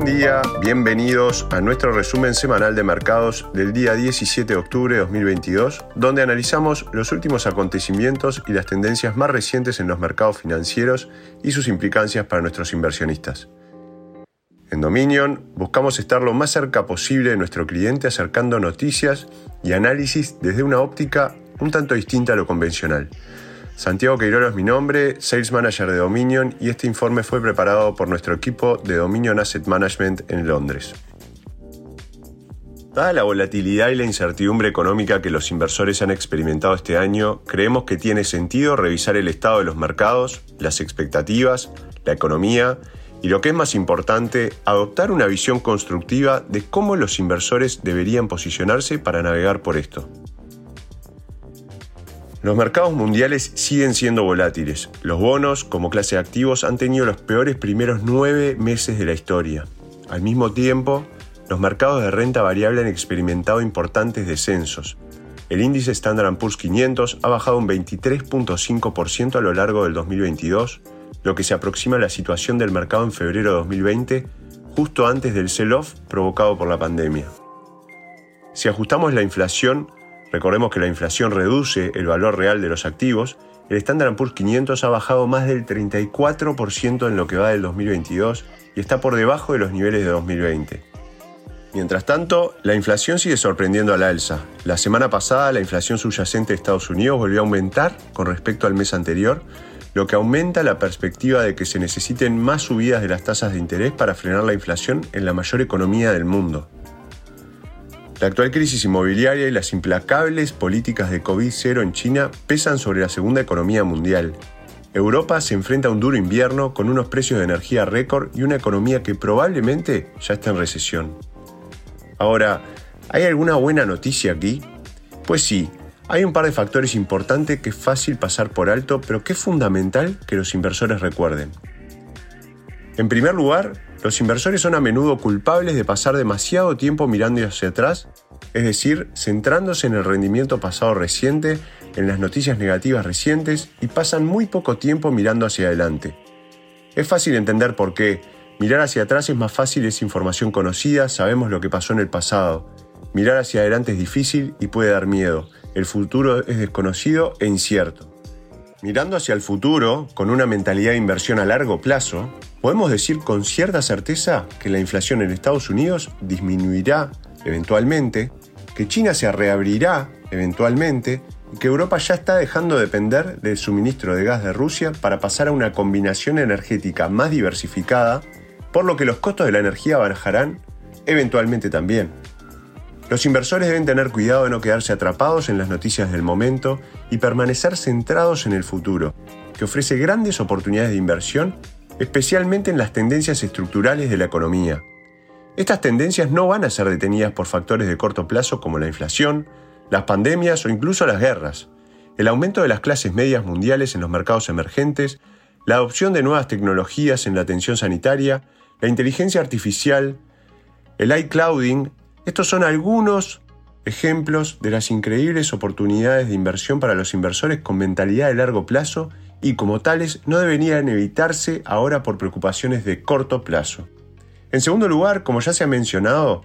Buen día, bienvenidos a nuestro resumen semanal de mercados del día 17 de octubre de 2022, donde analizamos los últimos acontecimientos y las tendencias más recientes en los mercados financieros y sus implicancias para nuestros inversionistas. En Dominion buscamos estar lo más cerca posible de nuestro cliente acercando noticias y análisis desde una óptica un tanto distinta a lo convencional. Santiago Queirolo es mi nombre, Sales Manager de Dominion y este informe fue preparado por nuestro equipo de Dominion Asset Management en Londres. Dada la volatilidad y la incertidumbre económica que los inversores han experimentado este año, creemos que tiene sentido revisar el estado de los mercados, las expectativas, la economía y lo que es más importante, adoptar una visión constructiva de cómo los inversores deberían posicionarse para navegar por esto. Los mercados mundiales siguen siendo volátiles. Los bonos, como clase de activos, han tenido los peores primeros nueve meses de la historia. Al mismo tiempo, los mercados de renta variable han experimentado importantes descensos. El índice Standard Poor's 500 ha bajado un 23.5% a lo largo del 2022, lo que se aproxima a la situación del mercado en febrero de 2020, justo antes del sell-off provocado por la pandemia. Si ajustamos la inflación, Recordemos que la inflación reduce el valor real de los activos. El Standard Poor's 500 ha bajado más del 34% en lo que va del 2022 y está por debajo de los niveles de 2020. Mientras tanto, la inflación sigue sorprendiendo al alza. La semana pasada la inflación subyacente de Estados Unidos volvió a aumentar con respecto al mes anterior, lo que aumenta la perspectiva de que se necesiten más subidas de las tasas de interés para frenar la inflación en la mayor economía del mundo. La actual crisis inmobiliaria y las implacables políticas de COVID-0 en China pesan sobre la segunda economía mundial. Europa se enfrenta a un duro invierno con unos precios de energía récord y una economía que probablemente ya está en recesión. Ahora, ¿hay alguna buena noticia aquí? Pues sí, hay un par de factores importantes que es fácil pasar por alto, pero que es fundamental que los inversores recuerden. En primer lugar, los inversores son a menudo culpables de pasar demasiado tiempo mirando hacia atrás, es decir, centrándose en el rendimiento pasado reciente, en las noticias negativas recientes y pasan muy poco tiempo mirando hacia adelante. Es fácil entender por qué. Mirar hacia atrás es más fácil, es información conocida, sabemos lo que pasó en el pasado. Mirar hacia adelante es difícil y puede dar miedo. El futuro es desconocido e incierto. Mirando hacia el futuro, con una mentalidad de inversión a largo plazo, podemos decir con cierta certeza que la inflación en Estados Unidos disminuirá eventualmente, que China se reabrirá eventualmente y que Europa ya está dejando de depender del suministro de gas de Rusia para pasar a una combinación energética más diversificada, por lo que los costos de la energía bajarán eventualmente también. Los inversores deben tener cuidado de no quedarse atrapados en las noticias del momento y permanecer centrados en el futuro, que ofrece grandes oportunidades de inversión, especialmente en las tendencias estructurales de la economía. Estas tendencias no van a ser detenidas por factores de corto plazo como la inflación, las pandemias o incluso las guerras. El aumento de las clases medias mundiales en los mercados emergentes, la adopción de nuevas tecnologías en la atención sanitaria, la inteligencia artificial, el iClouding estos son algunos ejemplos de las increíbles oportunidades de inversión para los inversores con mentalidad de largo plazo y como tales no deberían evitarse ahora por preocupaciones de corto plazo. En segundo lugar, como ya se ha mencionado,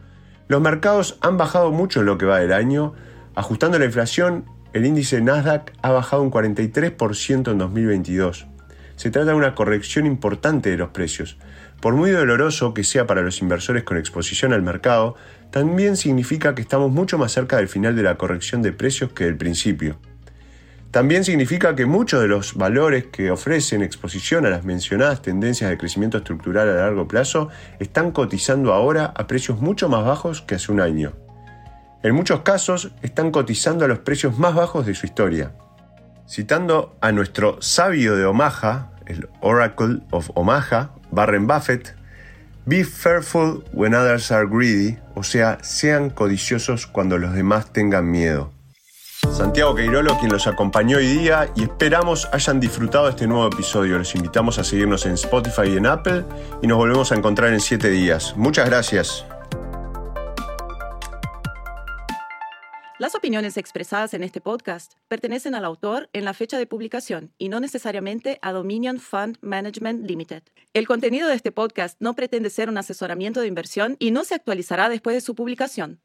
los mercados han bajado mucho en lo que va del año, ajustando la inflación, el índice Nasdaq ha bajado un 43% en 2022. Se trata de una corrección importante de los precios. Por muy doloroso que sea para los inversores con exposición al mercado, también significa que estamos mucho más cerca del final de la corrección de precios que del principio. También significa que muchos de los valores que ofrecen exposición a las mencionadas tendencias de crecimiento estructural a largo plazo están cotizando ahora a precios mucho más bajos que hace un año. En muchos casos están cotizando a los precios más bajos de su historia. Citando a nuestro sabio de Omaha, el Oracle of Omaha, Barren Buffett, Be fearful when others are greedy, o sea, sean codiciosos cuando los demás tengan miedo. Santiago Queirolo, quien los acompañó hoy día y esperamos hayan disfrutado este nuevo episodio. Los invitamos a seguirnos en Spotify y en Apple y nos volvemos a encontrar en 7 días. Muchas gracias. Las opiniones expresadas en este podcast pertenecen al autor en la fecha de publicación y no necesariamente a Dominion Fund Management Limited. El contenido de este podcast no pretende ser un asesoramiento de inversión y no se actualizará después de su publicación.